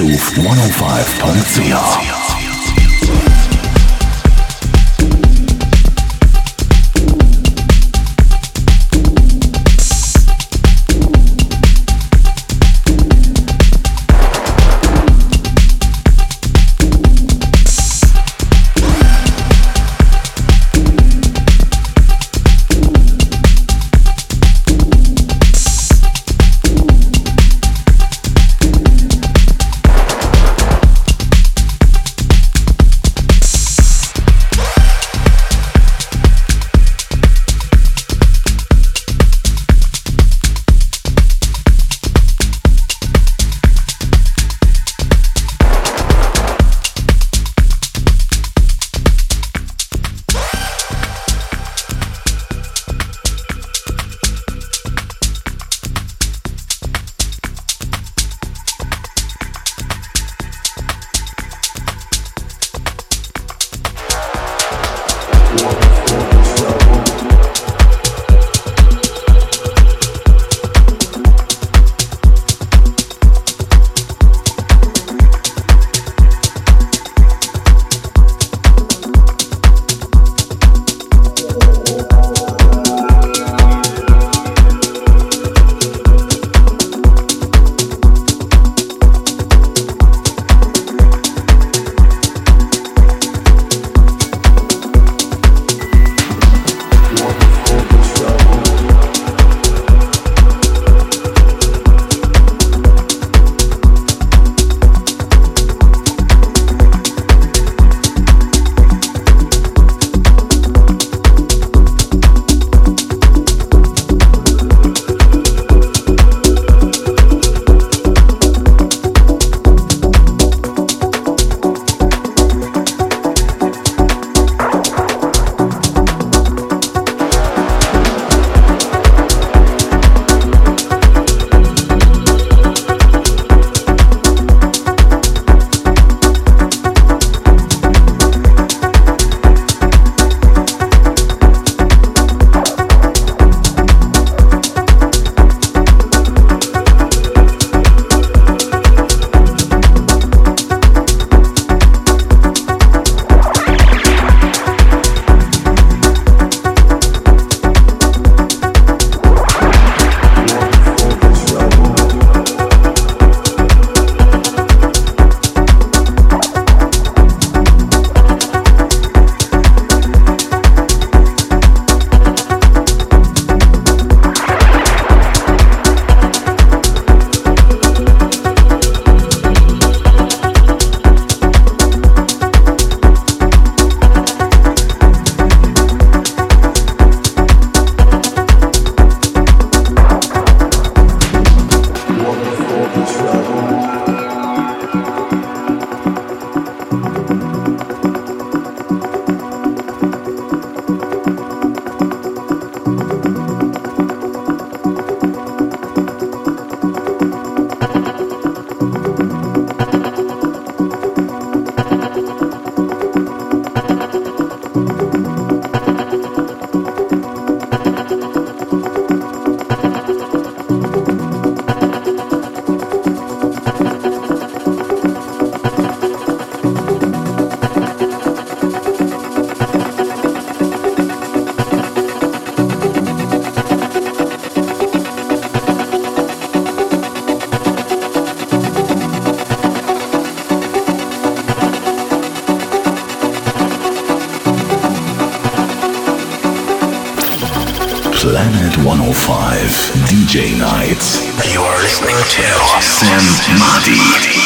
105. 105.ch. DJ nights. You're listening to Sam Madi.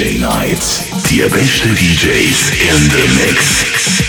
DJ Night. Die besten DJs in the mix.